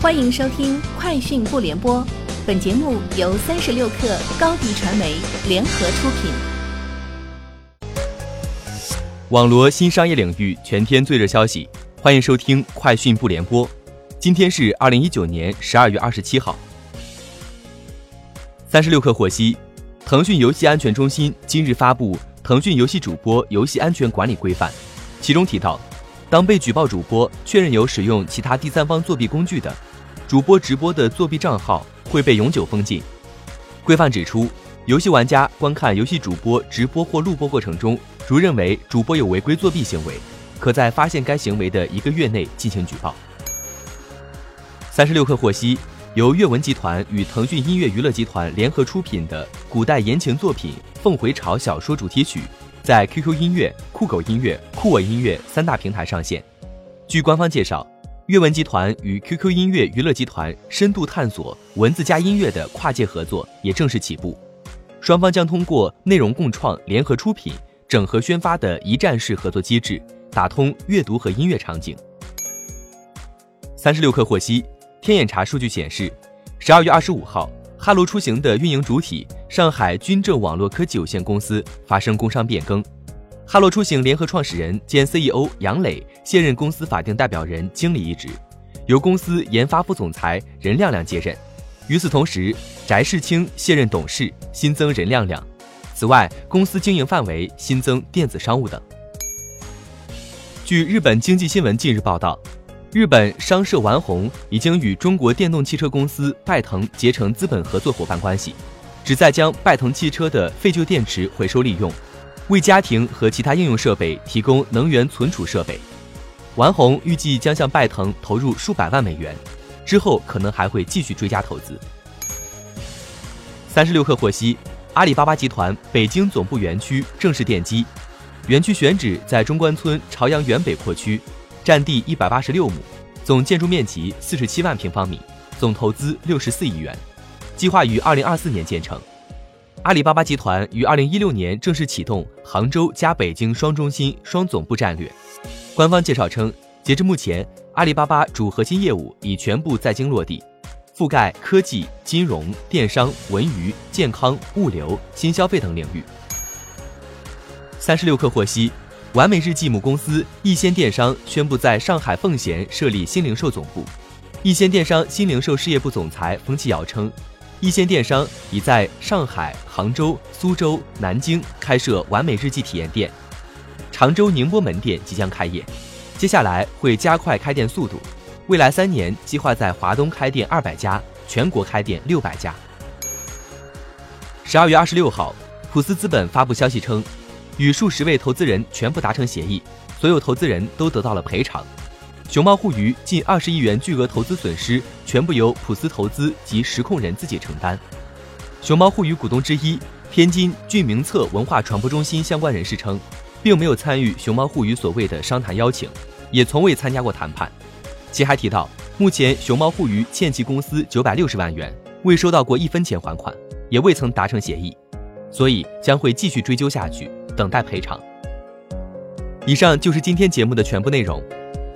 欢迎收听《快讯不联播》，本节目由三十六克高低传媒联合出品。网罗新商业领域全天最热消息，欢迎收听《快讯不联播》。今天是二零一九年十二月二十七号。三十六克获悉，腾讯游戏安全中心今日发布《腾讯游戏主播游戏安全管理规范》，其中提到，当被举报主播确认有使用其他第三方作弊工具的，主播直播的作弊账号会被永久封禁。规范指出，游戏玩家观看游戏主播直播或录播过程中，如认为主播有违规作弊行为，可在发现该行为的一个月内进行举报。三十六氪获悉，由阅文集团与腾讯音乐娱乐集团联合出品的古代言情作品《凤回巢》小说主题曲，在 QQ 音乐、酷狗音乐、酷我音乐三大平台上线。据官方介绍。阅文集团与 QQ 音乐娱乐集团深度探索文字加音乐的跨界合作也正式起步，双方将通过内容共创、联合出品、整合宣发的一站式合作机制，打通阅读和音乐场景。三十六氪获悉，天眼查数据显示，十二月二十五号，哈罗出行的运营主体上海军政网络科技有限公司发生工商变更。哈罗出行联合创始人兼 CEO 杨磊卸任公司法定代表人、经理一职，由公司研发副总裁任亮亮接任。与此同时，翟世清卸任董事，新增任亮亮。此外，公司经营范围新增电子商务等。据日本经济新闻近日报道，日本商社丸红已经与中国电动汽车公司拜腾结成资本合作伙伴关系，旨在将拜腾汽车的废旧电池回收利用。为家庭和其他应用设备提供能源存储设备，丸红预计将向拜腾投入数百万美元，之后可能还会继续追加投资。三十六氪获悉，阿里巴巴集团北京总部园区正式奠基，园区选址在中关村朝阳园北扩区，占地一百八十六亩，总建筑面积四十七万平方米，总投资六十四亿元，计划于二零二四年建成。阿里巴巴集团于二零一六年正式启动杭州加北京双中心双总部战略。官方介绍称，截至目前，阿里巴巴主核心业务已全部在京落地，覆盖科技、金融、电商、文娱、健康、物流、新消费等领域。三十六氪获悉，完美日记母公司易先电商宣布在上海奉贤设立新零售总部。易先电商新零售事业部总裁冯启尧称。一线电商已在上海、杭州、苏州、南京开设完美日记体验店，常州宁波门店即将开业，接下来会加快开店速度，未来三年计划在华东开店二百家，全国开店六百家。十二月二十六号，普思资本发布消息称，与数十位投资人全部达成协议，所有投资人都得到了赔偿。熊猫互娱近二十亿元巨额投资损失，全部由普思投资及实控人自己承担。熊猫互娱股东之一天津俊明策文化传播中心相关人士称，并没有参与熊猫互娱所谓的商谈邀请，也从未参加过谈判。其还提到，目前熊猫互娱欠其公司九百六十万元，未收到过一分钱还款，也未曾达成协议，所以将会继续追究下去，等待赔偿。以上就是今天节目的全部内容。